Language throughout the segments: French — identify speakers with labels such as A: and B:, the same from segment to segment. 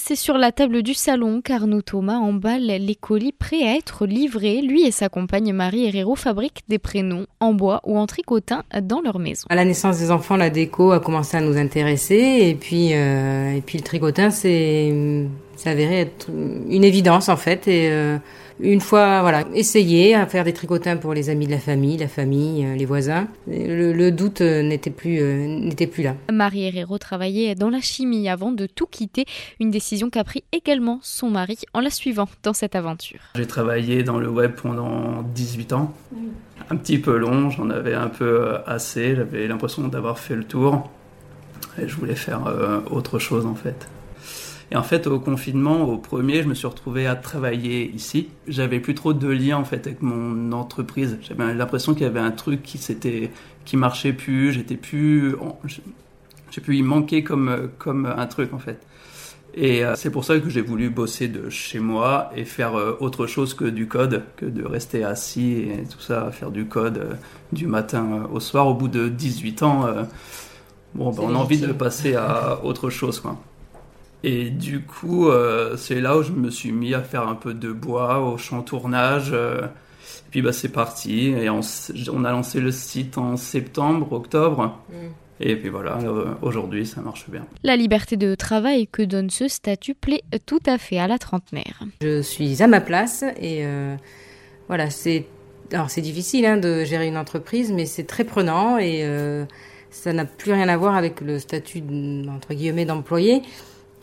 A: C'est sur la table du salon qu'Arnaud Thomas emballe les colis prêts à être livrés. Lui et sa compagne Marie Herrero fabriquent des prénoms en bois ou en tricotin dans leur maison.
B: À la naissance des enfants, la déco a commencé à nous intéresser et puis, euh, et puis le tricotin s'est avéré être une évidence en fait. Et, euh, une fois, voilà, essayer à faire des tricotins pour les amis de la famille, la famille, euh, les voisins. Le, doute euh, n'était plus, euh, n'était plus là.
A: Marie Herrero travaillait dans la chimie avant de tout quitter, une décision qu'a pris également son mari en la suivant dans cette aventure.
C: J'ai travaillé dans le web pendant 18 ans. Un petit peu long, j'en avais un peu assez, j'avais l'impression d'avoir fait le tour. Et je voulais faire autre chose en fait. Et en fait, au confinement, au premier, je me suis retrouvé à travailler ici. J'avais plus trop de lien en fait avec mon entreprise. J'avais l'impression qu'il y avait un truc qui s'était, qui marchait plus. J'étais plus, j'ai pu y manquer comme comme un truc en fait. Et euh, c'est pour ça que j'ai voulu bosser de chez moi et faire euh, autre chose que du code, que de rester assis et tout ça, faire du code euh, du matin au soir. Au bout de 18 ans, bon, ben, on a envie de passer à autre chose, quoi. Et du coup, euh, c'est là où je me suis mis à faire un peu de bois, au champ tournage. Euh, et puis bah, c'est parti. Et on, on, a lancé le site en septembre, octobre. Mm. Et puis voilà, euh, aujourd'hui, ça marche bien.
A: La liberté de travail que donne ce statut plaît tout à fait à la trentenaire.
B: Je suis à ma place et voilà, c'est alors c'est difficile hein, de gérer une entreprise, mais c'est très prenant et ça n'a plus rien à voir avec le statut entre guillemets d'employé.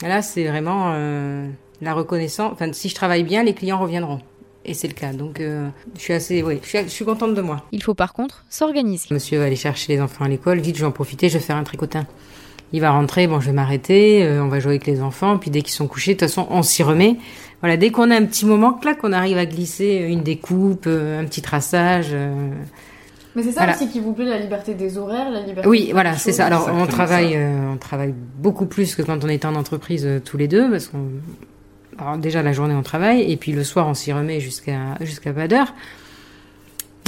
B: Là, c'est vraiment euh, la reconnaissance. Enfin, si je travaille bien, les clients reviendront. Et c'est le cas. Donc, euh, je suis assez, oui, je suis, contente de moi.
A: Il faut par contre s'organiser.
B: Monsieur va aller chercher les enfants à l'école. Vite, je vais en profiter, je vais faire un tricotin. Il va rentrer, bon, je vais m'arrêter, euh, on va jouer avec les enfants, puis dès qu'ils sont couchés, de toute façon, on s'y remet. Voilà, dès qu'on a un petit moment, là, qu'on arrive à glisser une découpe, un petit traçage.
D: Mais c'est ça aussi qui vous plaît, la liberté des horaires, la liberté.
B: Oui, voilà, c'est ça. Alors on travaille, euh, on travaille beaucoup plus que quand on était en entreprise euh, tous les deux, parce qu'on, alors déjà la journée on travaille et puis le soir on s'y remet jusqu'à jusqu'à pas d'heure.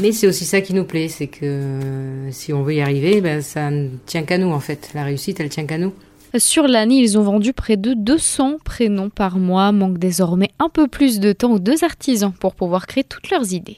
B: Mais c'est aussi ça qui nous plaît, c'est que euh, si on veut y arriver, ben, ça ne tient qu'à nous en fait. La réussite, elle tient qu'à nous.
A: Sur l'année, ils ont vendu près de 200 prénoms par mois. Manque désormais un peu plus de temps aux deux artisans pour pouvoir créer toutes leurs idées.